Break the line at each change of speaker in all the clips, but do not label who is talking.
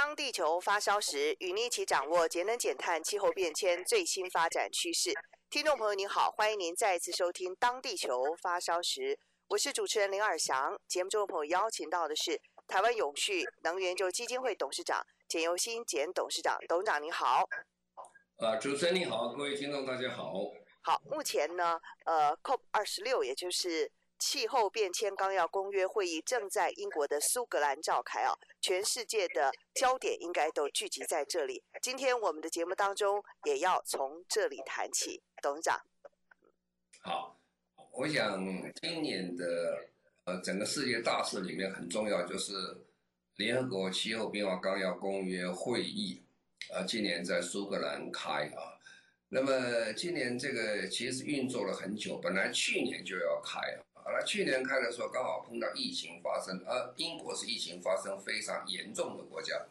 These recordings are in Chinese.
当地球发烧时，与您一起掌握节能减碳、气候变迁最新发展趋势。听众朋友您好，欢迎您再次收听《当地球发烧时》，我是主持人林尔翔。节目中的朋友邀请到的是台湾永续能源研究基金会董事长简尤新简董事长，董事长您好。
啊，主持人你好，各位听众大家好。
好，目前呢，呃，COP 二十六，也就是气候变迁纲要公约会议，正在英国的苏格兰召开啊。全世界的焦点应该都聚集在这里。今天我们的节目当中也要从这里谈起，董事长。
好，我想今年的呃整个世界大事里面很重要，就是联合国气候变化纲要公约会议，呃，今年在苏格兰开啊。那么今年这个其实运作了很久，本来去年就要开了，好了，去年开的时候刚好碰到疫情发生，而英国是疫情发生非常严重的国家，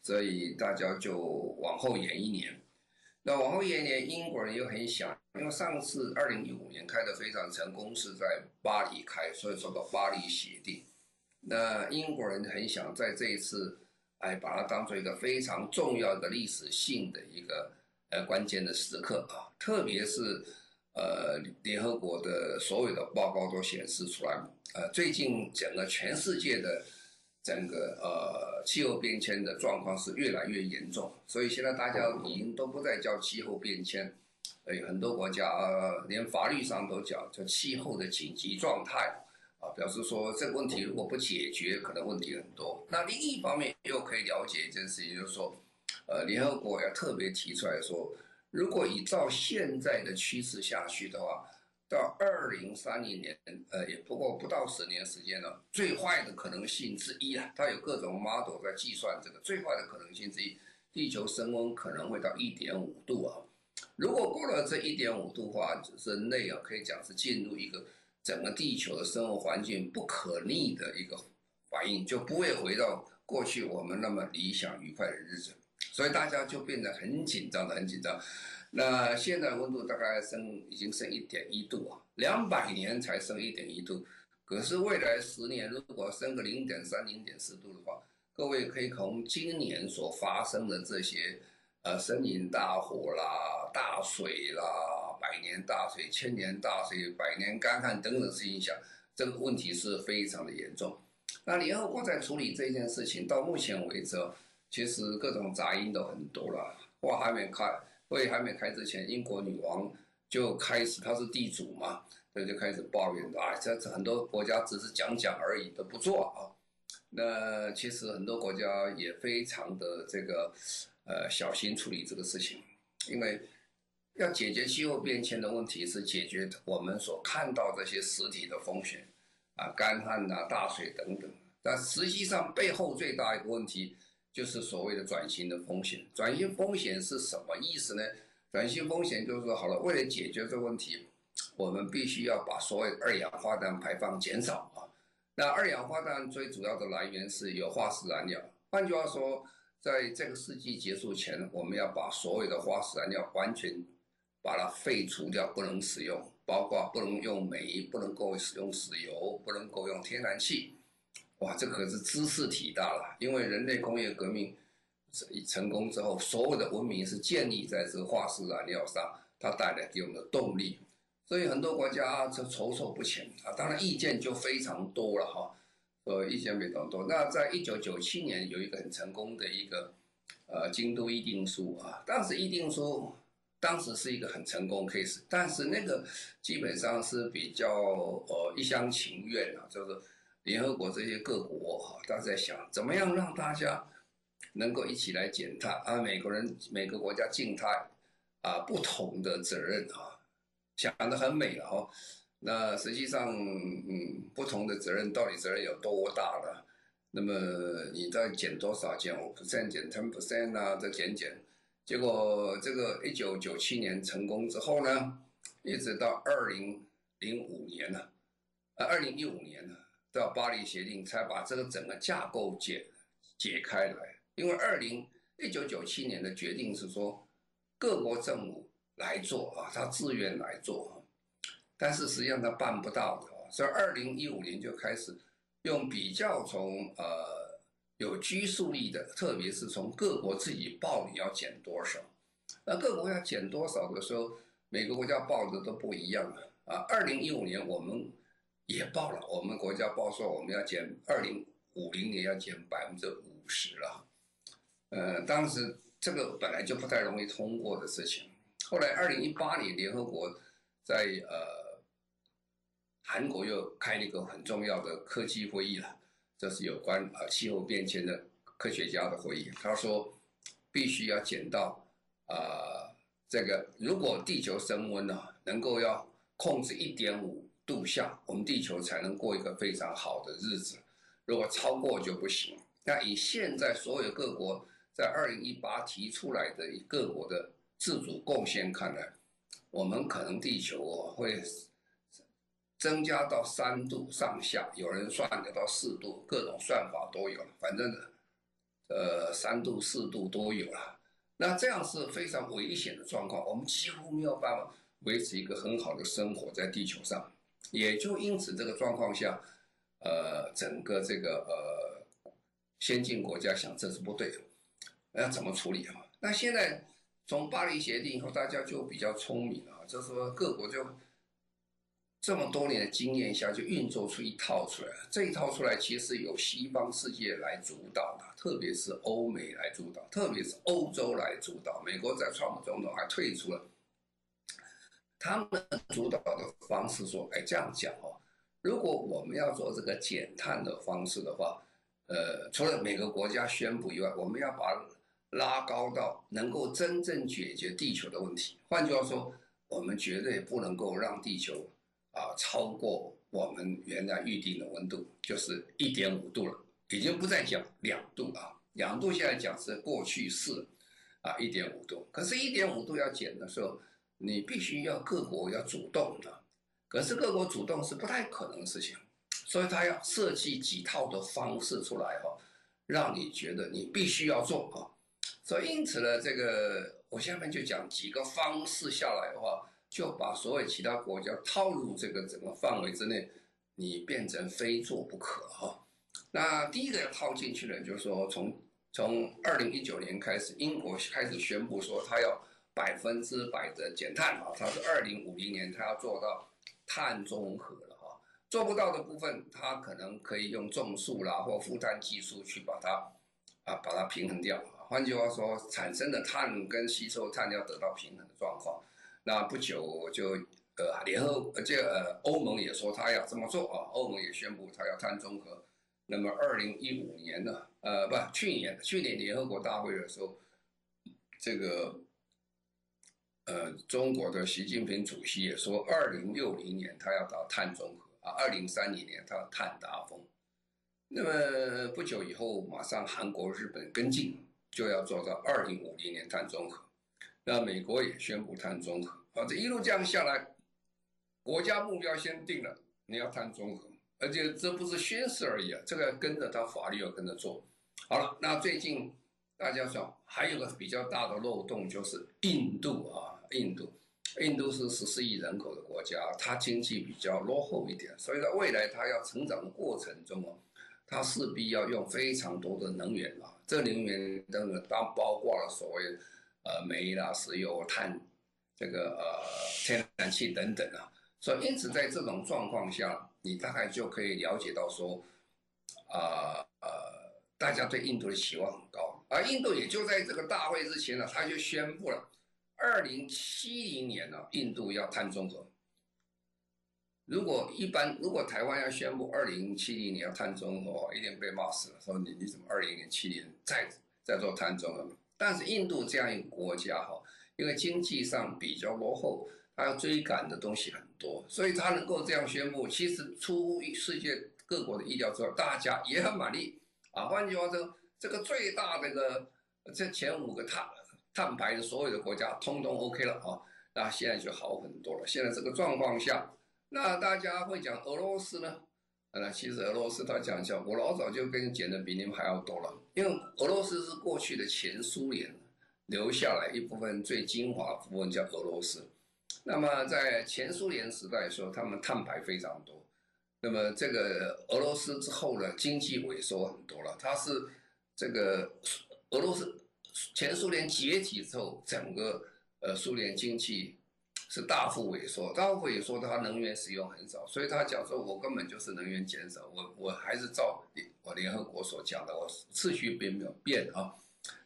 所以大家就往后延一年。那往后延一年，英国人又很想，因为上次二零一五年开的非常成功，是在巴黎开，所以说到巴黎协定。那英国人很想在这一次，哎，把它当做一个非常重要的历史性的一个。呃，关键的时刻啊，特别是呃，联合国的所有的报告都显示出来，呃，最近整个全世界的整个呃气候变迁的状况是越来越严重，所以现在大家已经都不再叫气候变迁，呃，很多国家呃连法律上都叫叫气候的紧急状态啊，表示说这个问题如果不解决，可能问题很多。那另一方面又可以了解一件事情，就是说。呃，联合国要特别提出来说，如果依照现在的趋势下去的话，到二零三零年，呃，也不过不到十年时间了。最坏的可能性之一啊，它有各种 model 在计算这个最坏的可能性之一，地球升温可能会到一点五度啊。如果过了这一点五度的话，人类啊可以讲是进入一个整个地球的生活环境不可逆的一个反应，就不会回到过去我们那么理想愉快的日子。所以大家就变得很紧张的，很紧张。那现在温度大概升，已经升一点一度啊，两百年才升一点一度。可是未来十年如果升个零点三、零点四度的话，各位可以从今年所发生的这些，呃，森林大火啦、大水啦、百年大水、千年大水、百年干旱等等事情想，这个问题是非常的严重。那联合国在处理这件事情，到目前为止。其实各种杂音都很多了。话还没开，会还没开之前，英国女王就开始，她是地主嘛，她就开始抱怨啊，这很多国家只是讲讲而已，都不做啊。那其实很多国家也非常的这个呃小心处理这个事情，因为要解决气候变迁的问题，是解决我们所看到这些实体的风险啊，干旱啊、大水等等。但实际上背后最大一个问题。就是所谓的转型的风险，转型风险是什么意思呢？转型风险就是说，好了，为了解决这个问题，我们必须要把所谓二氧化碳排放减少啊。那二氧化碳最主要的来源是有化石燃料，换句话说，在这个世纪结束前，我们要把所有的化石燃料完全把它废除掉，不能使用，包括不能用煤，不能够使用石油，不能够用天然气。哇，这可是知识体大了！因为人类工业革命成功之后，所有的文明是建立在这个化石燃料上，它带来给我们的动力，所以很多国家就踌躇不前啊。当然，意见就非常多了哈，呃，意见非常多。那在一九九七年有一个很成功的一个呃京都议定书啊，当时议定书当时是一个很成功 case，但是那个基本上是比较呃一厢情愿啊，就是。联合国这些各国哈，大家在想怎么样让大家能够一起来减碳啊？每个人每个国家净碳啊，不同的责任啊，想得很美了哈。那实际上，嗯，不同的责任到底责任有多大呢？那么你再减多少？减五 percent，减 ten percent 啊，再减减。结果这个一九九七年成功之后呢，一直到二零零五年呢，呃，二零一五年呢，到巴黎协定才把这个整个架构解解开来。因为二零一九九七年的决定是说，各国政府来做啊，他自愿来做，但是实际上他办不到的，所以二零一五年就开始用比较从呃有拘束力的，特别是从各国自己报你要减多少，那各国要减多少的时候，每个国家报的都不一样啊。二零一五年我们也报了，我们国家报说我们要减，二零五零年要减百分之五十了，呃，当时。这个本来就不太容易通过的事情。后来，二零一八年，联合国在呃韩国又开了一个很重要的科技会议了，这是有关呃气候变迁的科学家的会议。他说，必须要减到啊、这个，如果地球升温呢，能够要控制一点五度下，我们地球才能过一个非常好的日子。如果超过就不行。那以现在所有各国。在二零一八提出来的各国的自主贡献看来，我们可能地球会增加到三度上下，有人算得到四度，各种算法都有了，反正呃三度四度都有了。那这样是非常危险的状况，我们几乎没有办法维持一个很好的生活在地球上。也就因此这个状况下，呃，整个这个呃先进国家想这是不对的。要怎么处理啊？那现在从巴黎协定以后，大家就比较聪明了，就是说各国就这么多年的经验下，就运作出一套出来。这一套出来，其实由西方世界来主导的，特别是欧美来主导，特别是欧洲来主导。美国在川普总统还退出了，他们主导的方式说：“哎，这样讲哦，如果我们要做这个减碳的方式的话，呃，除了每个国家宣布以外，我们要把。”拉高到能够真正解决地球的问题。换句话说，我们绝对不能够让地球啊超过我们原来预定的温度，就是一点五度了，已经不再讲两度啊。两度现在讲是过去式，啊一点五度。可是，一点五度要减的时候，你必须要各国要主动的。可是各国主动是不太可能的事情，所以他要设计几套的方式出来哈，让你觉得你必须要做啊。所以，因此呢，这个我下面就讲几个方式下来的话，就把所有其他国家套入这个整个范围之内，你变成非做不可哈。那第一个要套进去的，就是说从从二零一九年开始，英国开始宣布说，他要百分之百的减碳啊，它是二零五零年它要做到碳中和了哈。做不到的部分，它可能可以用种树啦或负碳技术去把它啊把它平衡掉。换句话说，产生的碳跟吸收碳要得到平衡的状况。那不久就呃联合这个呃欧盟也说他要这么做啊，欧盟也宣布他要碳中和。那么二零一五年呢，呃不去年去年联合国大会的时候，这个呃中国的习近平主席也说，二零六零年他要到碳中和啊，二零三零年他要碳达峰。那么不久以后，马上韩国、日本跟进。就要做到二零五零年碳中和，那美国也宣布碳中和，啊，这一路这样下来，国家目标先定了，你要碳中和，而且这不是宣誓而已啊，这个跟着他法律要跟着做。好了，那最近大家想还有个比较大的漏洞就是印度啊，印度，印度是十四亿人口的国家，它经济比较落后一点，所以在未来它要成长的过程中啊，它势必要用非常多的能源啊。这能源等等，当包括了所谓呃煤啦、石油、碳，这个呃天然气等等啊。所以因此在这种状况下，你大概就可以了解到说，啊呃，呃，大家对印度的期望很高。而印度也就在这个大会之前呢，他就宣布了，二零七零年呢，印度要碳中和。如果一般，如果台湾要宣布二零七零年要碳中和，一定被骂死了。说你你怎么二零七零再再做碳中和？但是印度这样一个国家哈，因为经济上比较落后，它要追赶的东西很多，所以它能够这样宣布，其实出乎世界各国的意料之外，大家也很满意。啊，换句话说，这个最大的个这前五个碳碳排的所有的国家通通 OK 了啊，那现在就好很多了。现在这个状况下，那大家会讲俄罗斯呢？那其实俄罗斯他讲讲，我老早就跟你讲的比你们还要多了，因为俄罗斯是过去的前苏联留下来一部分最精华部分叫俄罗斯。那么在前苏联时代的时候，他们碳排非常多。那么这个俄罗斯之后呢，经济萎缩很多了。它是这个俄罗斯前苏联解体之后，整个呃苏联经济是大幅萎缩，大幅萎缩它，能源使用很少，所以他讲说，我根本就是能源减少，我我还是照我联合国所讲的，我次序并没有变啊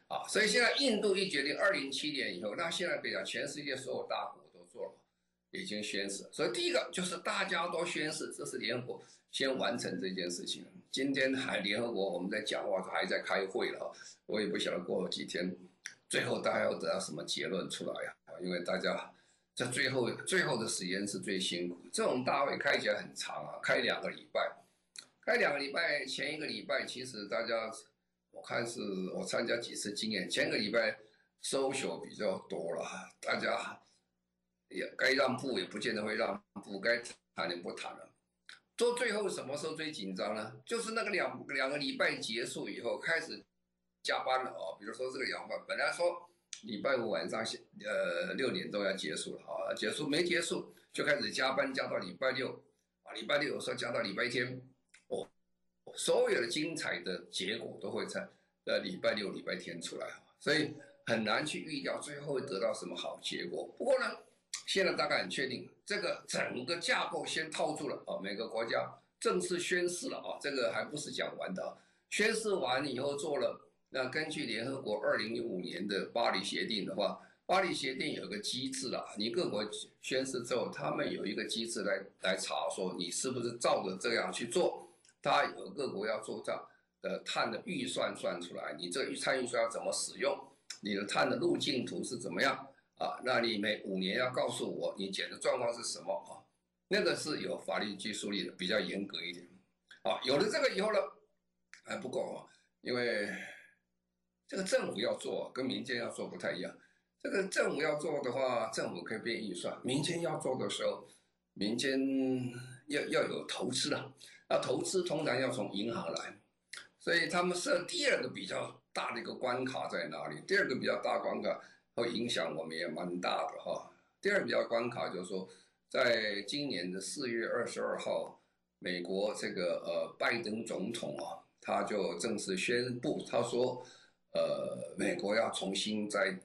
啊，所以现在印度一决定，二零七年以后，那现在比较全世界所有大国。已经宣誓，所以第一个就是大家都宣誓，这是联合国先完成这件事情。今天还联合国我们在讲话，还在开会了，我也不晓得过了几天，最后大家要得到什么结论出来呀？因为大家在最后最后的时间是最辛苦，这种大会开起来很长啊，开两个礼拜，开两个礼拜，前一个礼拜其实大家我看是我参加几次经验，前个礼拜 social 比较多了，大家。也该让步也不见得会让步，该谈也不谈了。做最后什么时候最紧张呢？就是那个两两个礼拜结束以后开始加班了哦。比如说这个两班，本来说礼拜五晚上呃六点钟要结束了啊，结束没结束就开始加班，加到礼拜六啊，礼拜六有时候加到礼拜天哦。所有的精彩的结果都会在呃礼拜六、礼拜天出来，所以很难去预料最后会得到什么好结果。不过呢。现在大概很确定，这个整个架构先套住了啊，每个国家正式宣誓了啊，这个还不是讲完的啊。宣誓完以后做了，那根据联合国二零一五年的巴黎协定的话，巴黎协定有个机制啊，你各国宣誓之后，他们有一个机制来来查说你是不是照着这样去做，他有各国要做账的碳的预算算出来，你这个碳预算要怎么使用，你的碳的路径图是怎么样？啊，那你每五年要告诉我你减的状况是什么啊？那个是有法律拘束力的，比较严格一点。啊，有了这个以后呢，还不够啊，因为这个政府要做，跟民间要做不太一样。这个政府要做的话，政府可以变预算；民间要做的时候，民间要要有投资了。那投资通常要从银行来，所以他们设第二个比较大的一个关卡在哪里？第二个比较大关卡。会影响我们也蛮大的哈。第二比较关卡就是说，在今年的四月二十二号，美国这个呃拜登总统啊，他就正式宣布，他说，呃，美国要重新再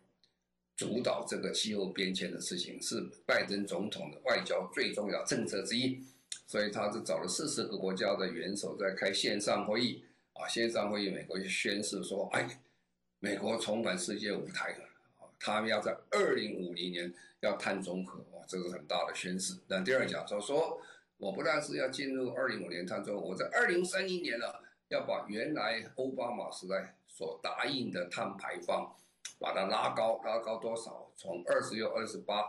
主导这个气候变迁的事情，是拜登总统的外交最重要政策之一。所以他是找了四十个国家的元首在开线上会议啊，线上会议，美国就宣誓说，哎，美国重返世界舞台了。他们要在二零五零年要碳中和，哇，这是很大的宣示。那第二讲说说，我不但是要进入二零五年碳中和，我在二零三零年了，要把原来奥巴马时代所答应的碳排放，把它拉高，拉高多少？从二十六、二十八，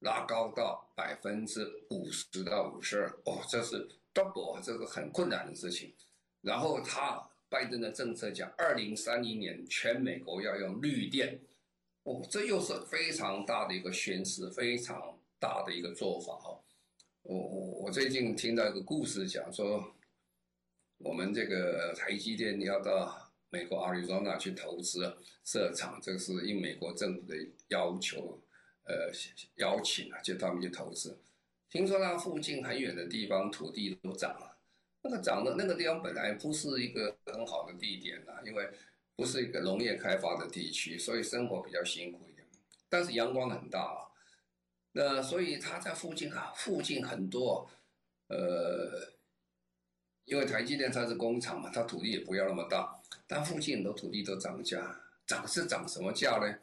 拉高到百分之五十到五十二。哦，这是 double，这是很困难的事情。然后他拜登的政策讲，二零三零年全美国要用绿电。哦，这又是非常大的一个宣示，非常大的一个做法哈。我我我最近听到一个故事，讲说我们这个台积电要到美国亚利桑那去投资设厂，这个是应美国政府的要求，呃邀请啊，就他们去投资。听说那附近很远的地方土地都涨了，那个涨的那个地方本来不是一个很好的地点啊，因为。不是一个农业开发的地区，所以生活比较辛苦一点。但是阳光很大啊，那所以他在附近啊，附近很多，呃，因为台积电它是工厂嘛，它土地也不要那么大，但附近很多土地都涨价，涨是涨什么价呢？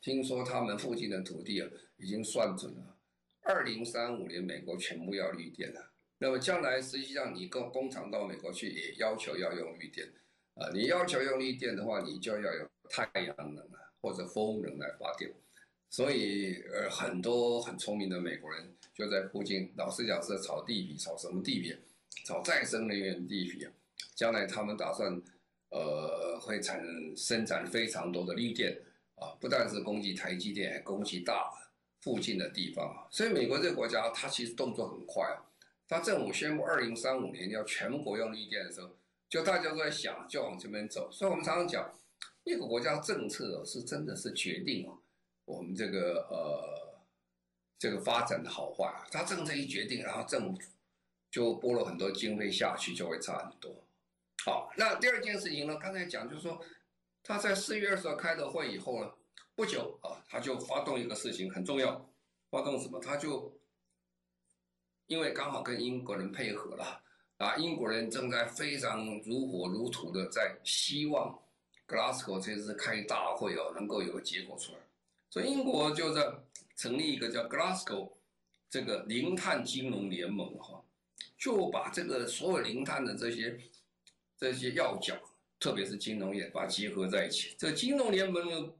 听说他们附近的土地啊，已经算准了，二零三五年美国全部要绿电了。那么将来实际上你工工厂到美国去也要求要用绿电。啊，你要求用绿电的话，你就要有太阳能啊，或者风能来发电。所以，呃，很多很聪明的美国人就在附近，老实讲是炒地皮，炒什么地皮？炒再生能源地皮啊。将来他们打算，呃，会产生产非常多的绿电啊，不但是攻击台积电，还攻击大附近的地方。所以美国这个国家，它其实动作很快啊。它政府宣布二零三五年要全国用绿电的时候，就大家都在想，就往这边走。所以我们常常讲，一个国家政策是真的是决定哦，我们这个呃这个发展的好坏。它政策一决定，然后政府就拨了很多经费下去，就会差很多。好，那第二件事情呢？刚才讲就是说，他在四月二十号开的会以后呢，不久啊，他就发动一个事情很重要，发动什么？他就因为刚好跟英国人配合了啊，英国人正在非常如火如荼的在希望 Glasgow 这次开大会哦，能够有个结果出来，所以英国就在成立一个叫 Glasgow 这个零碳金融联盟哈，就把这个所有零碳的这些。这些要角，特别是金融业，把它结合在一起。这个金融联盟呢，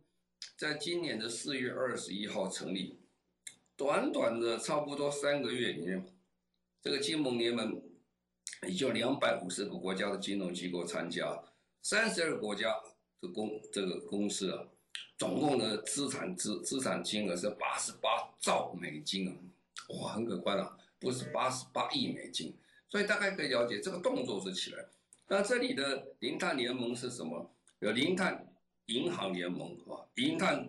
在今年的四月二十一号成立，短短的差不多三个月里面，这个金融联盟也就两百五十个国家的金融机构参加，三十二个国家的公这个公司啊，总共的资产资资产金额是八十八兆美金啊，哇，很可观啊，不是八十八亿美金，所以大概可以了解这个动作是起来。那这里的零碳联盟是什么？有零碳银行联盟啊，零碳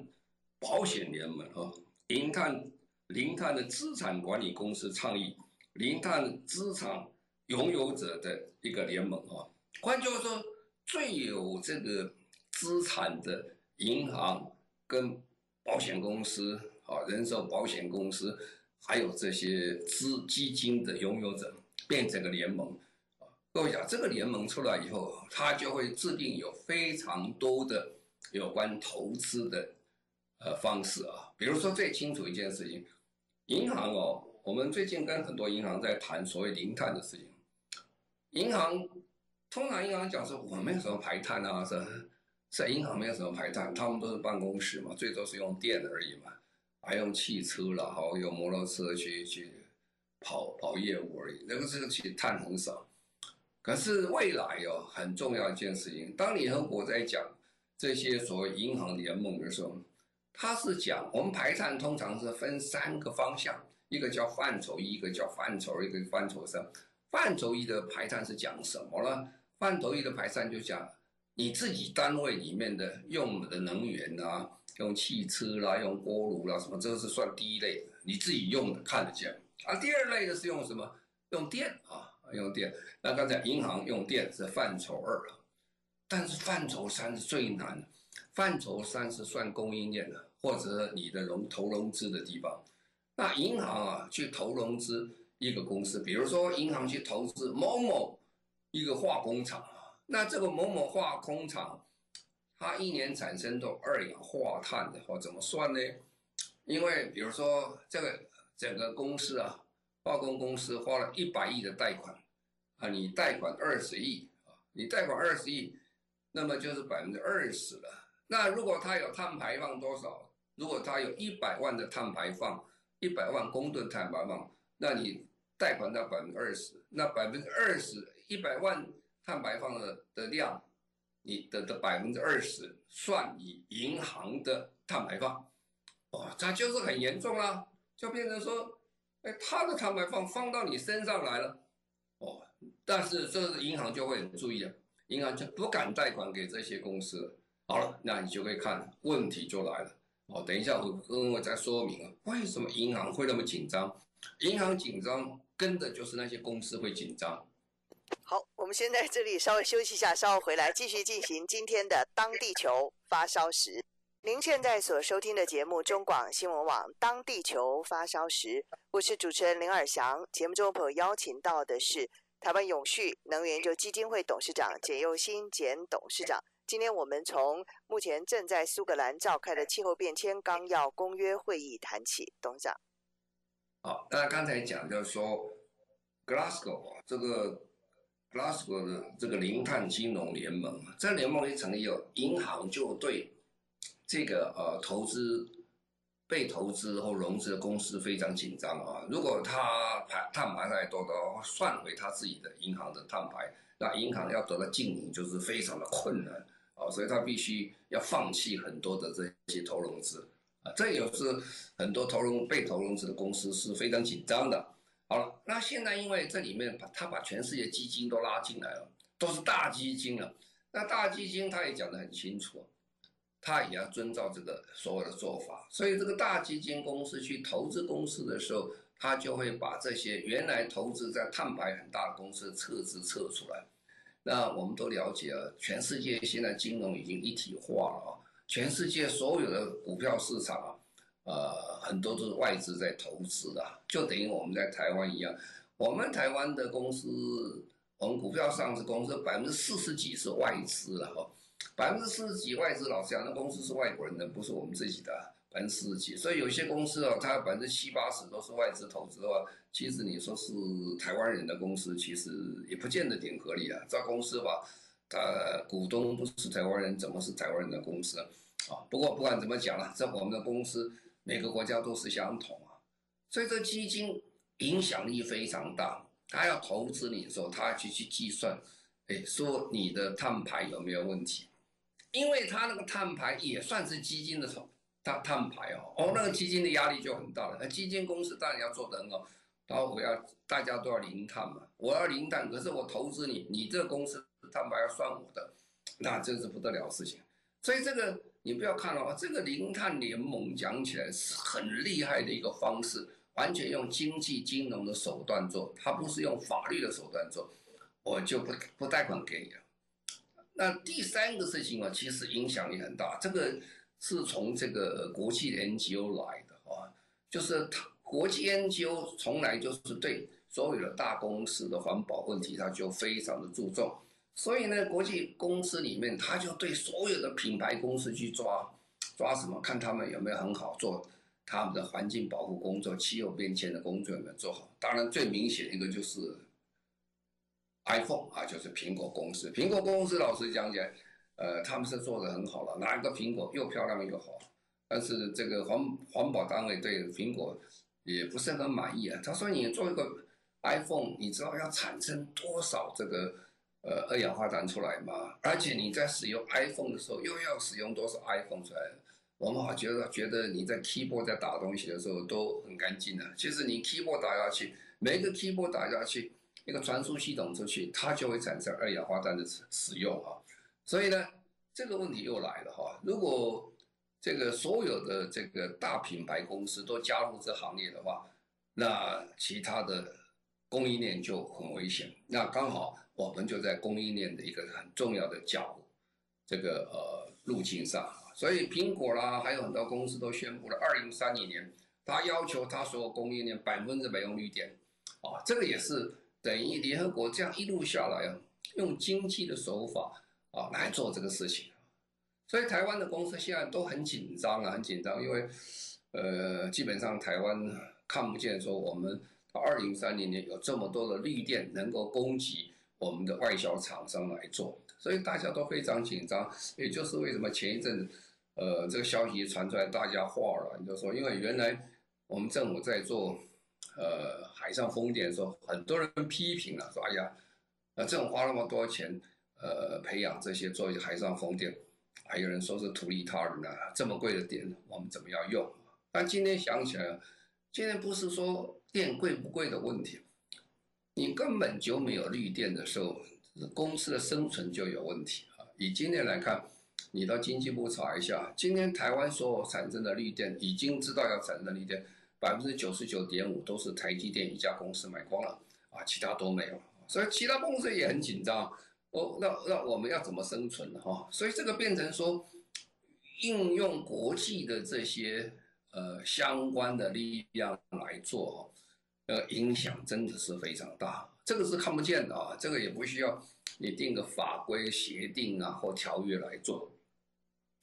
保险联盟啊，零碳零碳的资产管理公司倡议，零碳资产拥有者的一个联盟啊。换句话说，最有这个资产的银行跟保险公司啊，人寿保险公司，还有这些资基金的拥有者，变成个联盟。各位讲，这个联盟出来以后，它就会制定有非常多的有关投资的呃方式啊。比如说最清楚一件事情，银行哦，我们最近跟很多银行在谈所谓零碳的事情。银行通常银行讲说，我没有什么排碳啊，是是银行没有什么排碳，他们都是办公室嘛，最多是用电而已嘛，还用汽车了，好用摩托车去去跑跑业务而已，那个这个其实碳很少。可是未来哦，很重要一件事情，当联合国在讲这些所谓银行联盟的时候，他是讲我们排碳通常是分三个方向，一个叫范畴一，个叫范畴，一个范畴三。范畴一的排碳是讲什么呢？范畴一的排碳就讲你自己单位里面的用的能源啊，用汽车啦，用锅炉啦，什么，这个是算第一类的，你自己用的看得见。啊第二类的是用什么？用电啊。用电，那刚才银行用电是范畴二了，但是范畴三是最难的。范畴三是算供应链的，或者你的融投融资的地方。那银行啊，去投融资一个公司，比如说银行去投资某某一个化工厂，那这个某某化工厂，它一年产生的二氧化碳的话怎么算呢？因为比如说这个整个公司啊，化工公司花了一百亿的贷款。啊，你贷款二十亿啊，你贷款二十亿，那么就是百分之二十了。那如果它有碳排放多少？如果它有一百万的碳排放，一百万公吨碳排放，那你贷款到百分之二十，那百分之二十一百万碳排放的的量，你的的百分之二十算你银行的碳排放，哦，这就是很严重啦，就变成说，哎，他的碳排放放到你身上来了，哦。但是这个银行就会很注意了，银行就不敢贷款给这些公司了。好了，那你就可以看问题就来了。哦，等一下我跟我再说明啊，为什么银行会那么紧张？银行紧张跟的就是那些公司会紧张。
好，我们先在这里稍微休息一下，稍后回来继续进行今天的当地球发烧时。您现在所收听的节目中广新闻网当地球发烧时，我是主持人林尔祥。节目中朋友邀请到的是。台湾永续能源就基金会董事长简又新简董事长，今天我们从目前正在苏格兰召开的气候变迁纲要公约会议谈起，董事长。
好，那刚才讲就是说，Glasgow 啊这个 Glasgow 的这个零碳金融联盟，这联盟一成立以后，银行就对这个呃投资。被投资或融资的公司非常紧张啊！如果他排碳排太多的话，算回他自己的银行的碳排，那银行要得到经营就是非常的困难啊，所以他必须要放弃很多的这些投融资啊，这也是很多投融被投融资的公司是非常紧张的。好了，那现在因为这里面把他把全世界基金都拉进来了，都是大基金了，那大基金他也讲得很清楚。他也要遵照这个所有的做法，所以这个大基金公司去投资公司的时候，他就会把这些原来投资在碳排很大的公司撤资撤出来。那我们都了解了，全世界现在金融已经一体化了啊，全世界所有的股票市场啊，呃，很多都是外资在投资的，就等于我们在台湾一样，我们台湾的公司，我们股票上市公司百分之四十几是外资了哈。百分之四十几外资，老实讲，那公司是外国人的，不是我们自己的百分之四十几。所以有些公司哦，它百分之七八十都是外资投资的话，其实你说是台湾人的公司，其实也不见得挺合理啊。这公司吧，呃股东不是台湾人，怎么是台湾人的公司啊？不过不管怎么讲了，这我们的公司每个国家都是相同啊。所以这基金影响力非常大，他要投资你的时候，他要去去计算，哎，说你的碳排有没有问题？因为他那个碳排也算是基金的碳碳排哦，哦，那个基金的压力就很大了。那基金公司当然要做得很好，然后我要大家都要零碳嘛，我要零碳，可是我投资你，你这个公司碳排要算我的，那这是不得了的事情。所以这个你不要看了啊，这个零碳联盟讲起来是很厉害的一个方式，完全用经济金融的手段做，它不是用法律的手段做，我就不不贷款给你了。那第三个事情啊，其实影响力很大。这个是从这个国际 NGO 来的啊，就是它国际 NGO 从来就是对所有的大公司的环保问题，它就非常的注重。所以呢，国际公司里面，他就对所有的品牌公司去抓抓什么，看他们有没有很好做他们的环境保护工作、气候变迁的工作有没有做好。当然，最明显一个就是。iPhone 啊，就是苹果公司。苹果公司老实讲起来，呃，他们是做得很好了，拿一个苹果又漂亮又好。但是这个环环保单位对苹果也不是很满意啊。他说：“你做一个 iPhone，你知道要产生多少这个呃二氧化碳出来吗？而且你在使用 iPhone 的时候又要使用多少 iPhone 出来？我们好觉得觉得你在 keyboard 在打东西的时候都很干净的，其实你 keyboard 打下去，每一个 keyboard 打下去。”一个传输系统出去，它就会产生二氧化碳的使使用啊，所以呢，这个问题又来了哈。如果这个所有的这个大品牌公司都加入这行业的话，那其他的供应链就很危险。那刚好我们就在供应链的一个很重要的角这个呃路径上，所以苹果啦，还有很多公司都宣布了，二零三零年，他要求他所有供应链百分之百用绿电啊，这个也是。等于联合国这样一路下来啊，用经济的手法啊来做这个事情，所以台湾的公司现在都很紧张啊，很紧张，因为呃，基本上台湾看不见说我们到二零三零年有这么多的绿电能够供给我们的外销厂商来做，所以大家都非常紧张。也就是为什么前一阵呃这个消息传出来，大家哗然，就说因为原来我们政府在做。呃，海上风电的时候，很多人批评了，说：“哎呀，呃，这种花那么多钱，呃，培养这些做海上风电，还有人说是图利他人呢，这么贵的电，我们怎么样用？”但今天想起来，今天不是说电贵不贵的问题，你根本就没有绿电的时候，公司的生存就有问题啊。以今天来看，你到经济部查一下，今天台湾所产生的绿电，已经知道要产生绿电。百分之九十九点五都是台积电一家公司买光了啊，其他都没有，所以其他公司也很紧张。哦，那那我们要怎么生存呢？哈，所以这个变成说，应用国际的这些呃相关的力量来做，呃，影响真的是非常大。这个是看不见的啊，这个也不需要你定个法规协定啊或条约来做。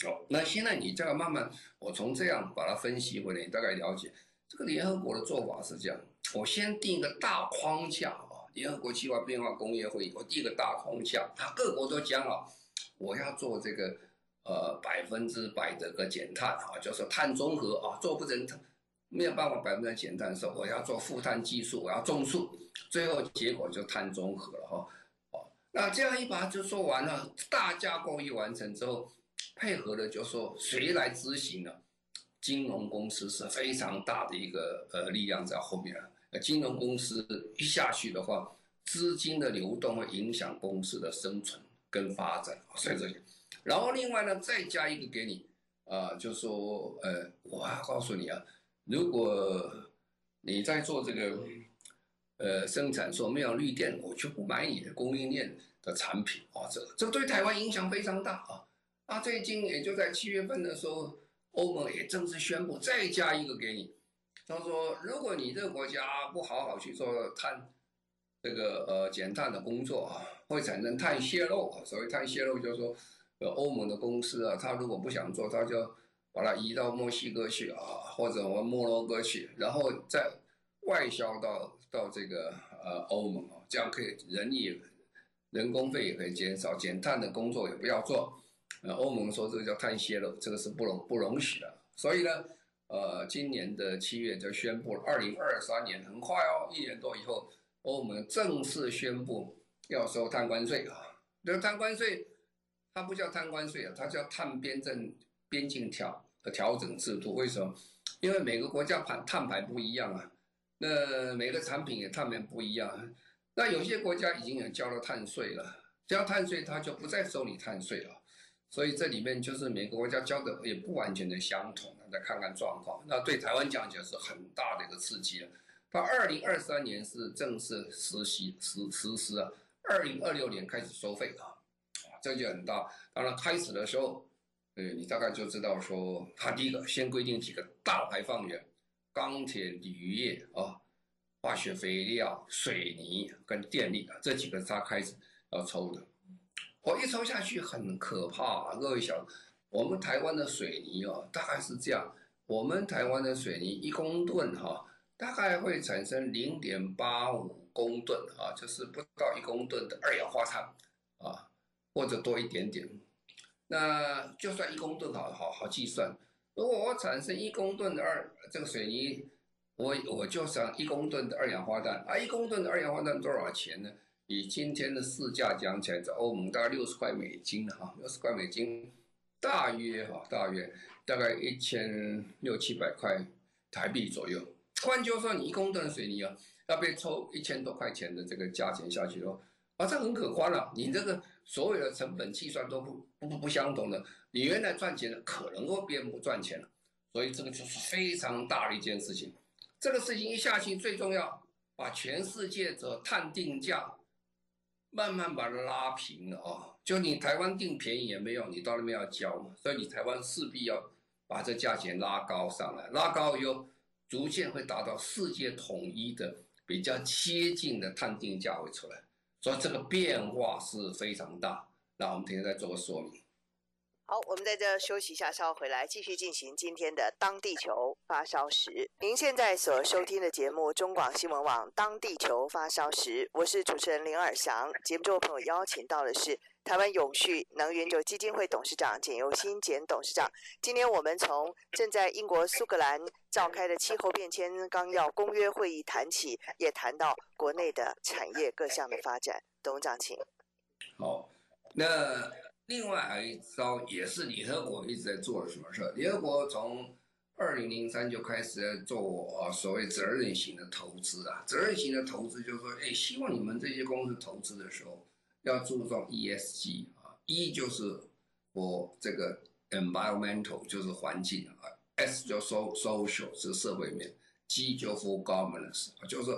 哦，那现在你这样慢慢，我从这样把它分析回来，你大概了解。这个联合国的做法是这样：我先定一个大框架啊，联合国气候变化工业会议，我定一个大框架，它各国都讲啊，我要做这个呃百分之百的个减碳啊，就是碳中和啊，做不成，没有办法百分之百减碳的时候，我要做负碳技术，我要种树，最后结果就碳中和了哈。哦，那这样一把就说完了，大架构一完成之后，配合的就说谁来执行呢？金融公司是非常大的一个呃力量在后面啊。金融公司一下去的话，资金的流动会影响公司的生存跟发展，所以这些。然后另外呢，再加一个给你啊、就说呃，我要告诉你啊，如果你在做这个呃生产说没有绿电，我就不买你的供应链的产品啊，这这对台湾影响非常大啊。啊，最近也就在七月份的时候，欧盟也正式宣布再加一个给你。他说，如果你这个国家不好好去做碳这个呃减碳的工作啊，会产生碳泄漏啊。所谓碳泄漏，就是说，呃，欧盟的公司啊，他如果不想做，他就把它移到墨西哥去啊，或者我们摩洛哥去，然后再外销到到这个呃欧盟啊，这样可以人力、人工费也可以减少，减碳的工作也不要做。呃，欧盟说这个叫碳泄漏，这个是不容不容许的。所以呢，呃，今年的七月就宣布了，二零二三年很快哦，一年多以后，欧盟正式宣布要收碳关税啊。这个碳关税，它不叫碳关税啊，它叫碳边证边境调和调整制度。为什么？因为每个国家排碳排不一样啊，那每个产品也碳排不一样。那有些国家已经有交了碳税了，交碳税它就不再收你碳税了。所以这里面就是每个国家交的也不完全的相同，再看看状况。那对台湾讲起来是很大的一个刺激了。到二零二三年是正式实习实实施啊，二零二六年开始收费啊，这就很大。当然开始的时候，呃，你大概就知道说，它第一个先规定几个大排放源，钢铁、铝业啊，化学肥料、水泥跟电力啊，这几个是它开始要抽的。我一抽下去很可怕，啊各位想，我们台湾的水泥哦，大概是这样，我们台湾的水泥一公吨哈，大概会产生零点八五公吨啊，就是不到一公吨的二氧化碳啊，或者多一点点。那就算一公吨好好好计算，如果我产生一公吨的二这个水泥，我我就算一公吨的二氧化碳啊，一公吨的二氧化碳多少钱呢？以今天的市价讲起来，在欧盟大概六十块美金哈，六十块美金，大约哈，大约大概一千六七百块台币左右。换句话说，你一公吨的水泥啊，要被抽一千多块钱的这个价钱下去的话，啊，这很可观了。你这个所有的成本计算都不不不相同的，你原来赚钱的可能会变不赚钱了。所以这个就是非常大的一件事情。这个事情一下去，最重要，把全世界的碳定价。慢慢把它拉平了哦，就你台湾定便宜也没用，你到那边要交嘛，所以你台湾势必要把这价钱拉高上来，拉高以后，逐渐会达到世界统一的比较接近的碳定价会出来，所以这个变化是非常大。那我们今天再做个说明。
好，我们在这休息一下，稍后回来继续进行今天的当地球发烧时。您现在所收听的节目中广新闻网当地球发烧时，我是主持人林尔翔。节目中的朋友邀请到的是台湾永续能源基金会董事长简又新简董事长。今天我们从正在英国苏格兰召开的气候变迁纲要公约会议谈起，也谈到国内的产业各项的发展。董事长，请。
好，那。另外还有一招也是联合国一直在做的什么事？联合国从二零零三就开始做所谓责任型的投资啊，责任型的投资就是说，哎，希望你们这些公司投资的时候要注重 ESG 啊，E 就是我这个 environmental 就是环境啊，S 就 so social 是社会面，G 就 for governance 就是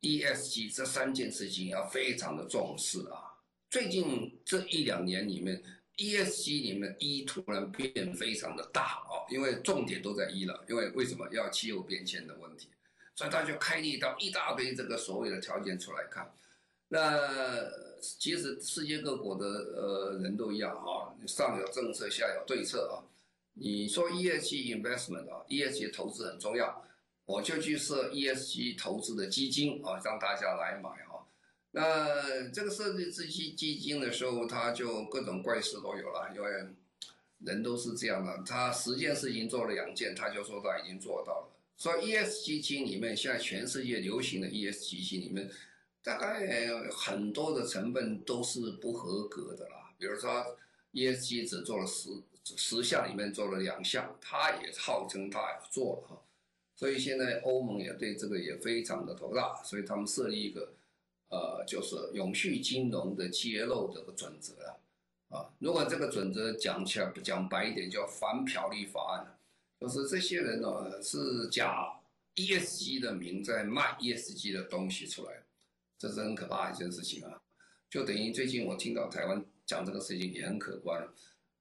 ESG 这三件事情要非常的重视啊。最近这一两年里面，ESG 里面 E 突然变非常的大哦，因为重点都在 E 了。因为为什么要气候变迁的问题，所以他就开立到一大堆这个所谓的条件出来看。那其实世界各国的呃人都一样啊，上有政策，下有对策啊。你说 ESG investment 啊，ESG 投资很重要，我就去设 ESG 投资的基金啊，让大家来买啊。那这个设计这些基金的时候，他就各种怪事都有了，因为人都是这样的。他十件事情做了两件，他就说他已经做到了。所以 ESG 基金里面，现在全世界流行的 ESG 基金里面，大概很多的成分都是不合格的啦。比如说 ESG 只做了十十项里面做了两项，他也号称他也做了哈。所以现在欧盟也对这个也非常的头大，所以他们设立一个呃，就是永续金融的揭露这个准则了啊。如果这个准则讲起来讲白一点，叫反漂绿法案，就是这些人呢是假 ESG 的名在卖 ESG 的东西出来，这是很可怕的一件事情啊。就等于最近我听到台湾讲这个事情也很可观，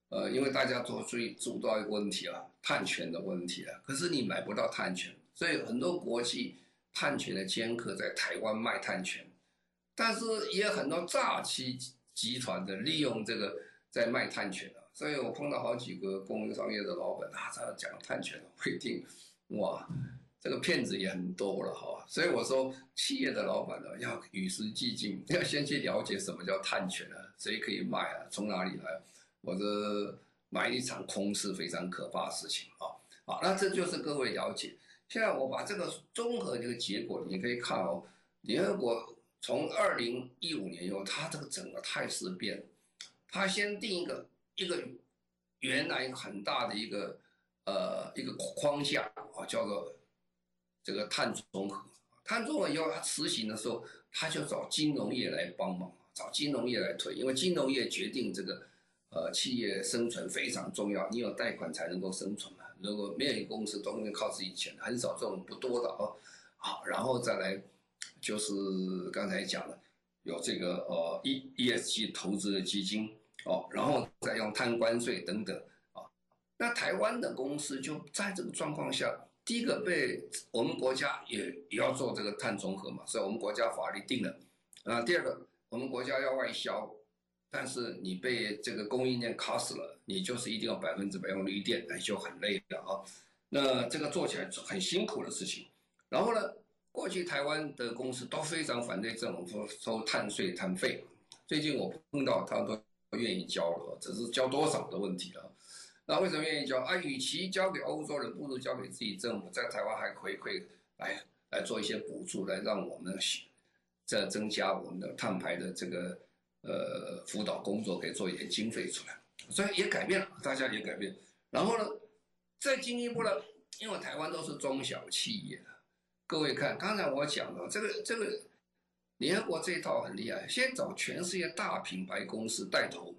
呃，因为大家都注意注意到一个问题啊，碳权的问题啊。可是你买不到碳权，所以很多国际碳权的掮客在台湾卖碳权，但是也有很多诈欺集团的利用这个在卖碳权啊。所以我碰到好几个工商业的老板啊，他讲碳权，我一听，哇。这个骗子也很多了哈，所以我说企业的老板呢，要与时俱进，要先去了解什么叫碳权啊，谁可以卖啊，从哪里来？我这买一场空是非常可怕的事情啊。好，那这就是各位了解。现在我把这个综合这个结果，你可以看哦，联合国从二零一五年以后，它这个整个态势变，它先定一个一个原来很大的一个呃一个框架啊，叫做。这个碳中和，碳中和以后它实行的时候，他就找金融业来帮忙，找金融业来推，因为金融业决定这个，呃，企业生存非常重要，你有贷款才能够生存嘛。如果没有一个公司都能靠自己钱，很少这种不多的哦。好，然后再来就是刚才讲的，有这个呃 E E S G 投资的基金哦，然后再用碳关税等等啊。那台湾的公司就在这个状况下。第一个被我们国家也也要做这个碳中和嘛，所以我们国家法律定了。啊，第二个，我们国家要外销，但是你被这个供应链卡死了，你就是一定要百分之百用绿电，那就很累了啊。那这个做起来是很辛苦的事情。然后呢，过去台湾的公司都非常反对政府收碳税、碳费。最近我碰到他都愿意交了，只是交多少的问题了。那为什么愿意交啊？与其交给欧洲人，不如交给自己政府，在台湾还回馈来来做一些补助，来让我们再增加我们的碳排的这个呃辅导工作，可以做一点经费出来。所以也改变了，大家也改变。然后呢，再进一步呢，因为台湾都是中小企业，各位看，刚才我讲了这个这个联合国这一套很厉害，先找全世界大品牌公司带头，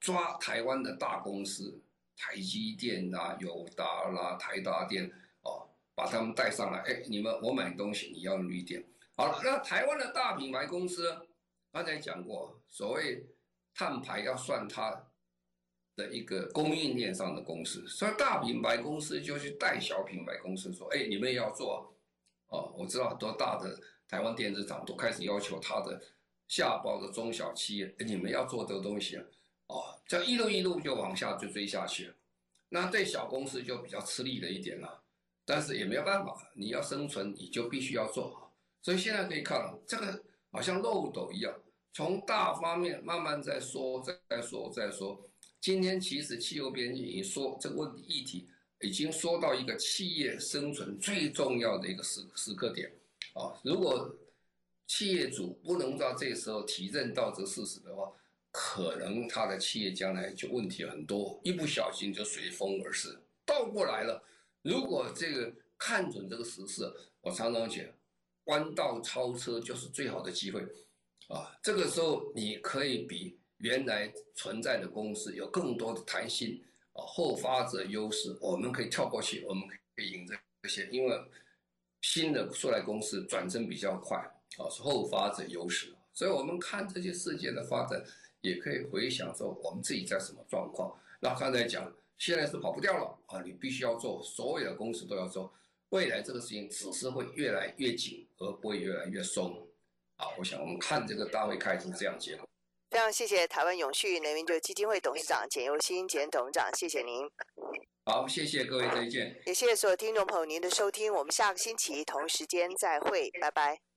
抓台湾的大公司。台积电呐、啊，友达啦，台达电哦，把他们带上来。哎，你们我买东西你要用绿电。好了，那台湾的大品牌公司，刚才讲过，所谓碳排要算它的一个供应链上的公司，所以大品牌公司就去带小品牌公司说，哎，你们也要做哦。我知道很多大的台湾电子厂都开始要求他的下包的中小企业，你们要做这个东西啊。哦，这样一路一路就往下就追下去了，那对小公司就比较吃力了一点了，但是也没有办法，你要生存你就必须要做好，所以现在可以看了，这个好像漏斗一样，从大方面慢慢在说，再说再说，今天其实气候变已经说这个问题议题已经说到一个企业生存最重要的一个时时刻点啊，如果企业主不能到这时候提认到这事实的话。可能他的企业将来就问题很多，一不小心就随风而逝。倒过来了，如果这个看准这个时势，我常常讲，弯道超车就是最好的机会啊！这个时候你可以比原来存在的公司有更多的弹性啊，后发者优势，我们可以跳过去，我们可以赢这些，因为新的出来公司转正比较快啊，是后发者优势。所以我们看这些世界的发展。也可以回想说我们自己在什么状况。那刚才讲，现在是跑不掉了啊，你必须要做，所有的公司都要做。未来这个事情只是会越来越紧，而不会越来越松。啊，我想我们看这个大会开是这样结果。
非常谢谢台湾永续能源基金会董事长简又新简董事长，谢谢您。
好，谢谢各位，再见。
也谢谢所有听众朋友您的收听，我们下个星期同时间再会，拜拜。